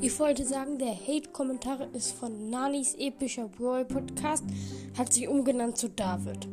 Ich wollte sagen, der Hate-Kommentar ist von Nanis epischer Brawl Podcast, hat sich umgenannt zu David.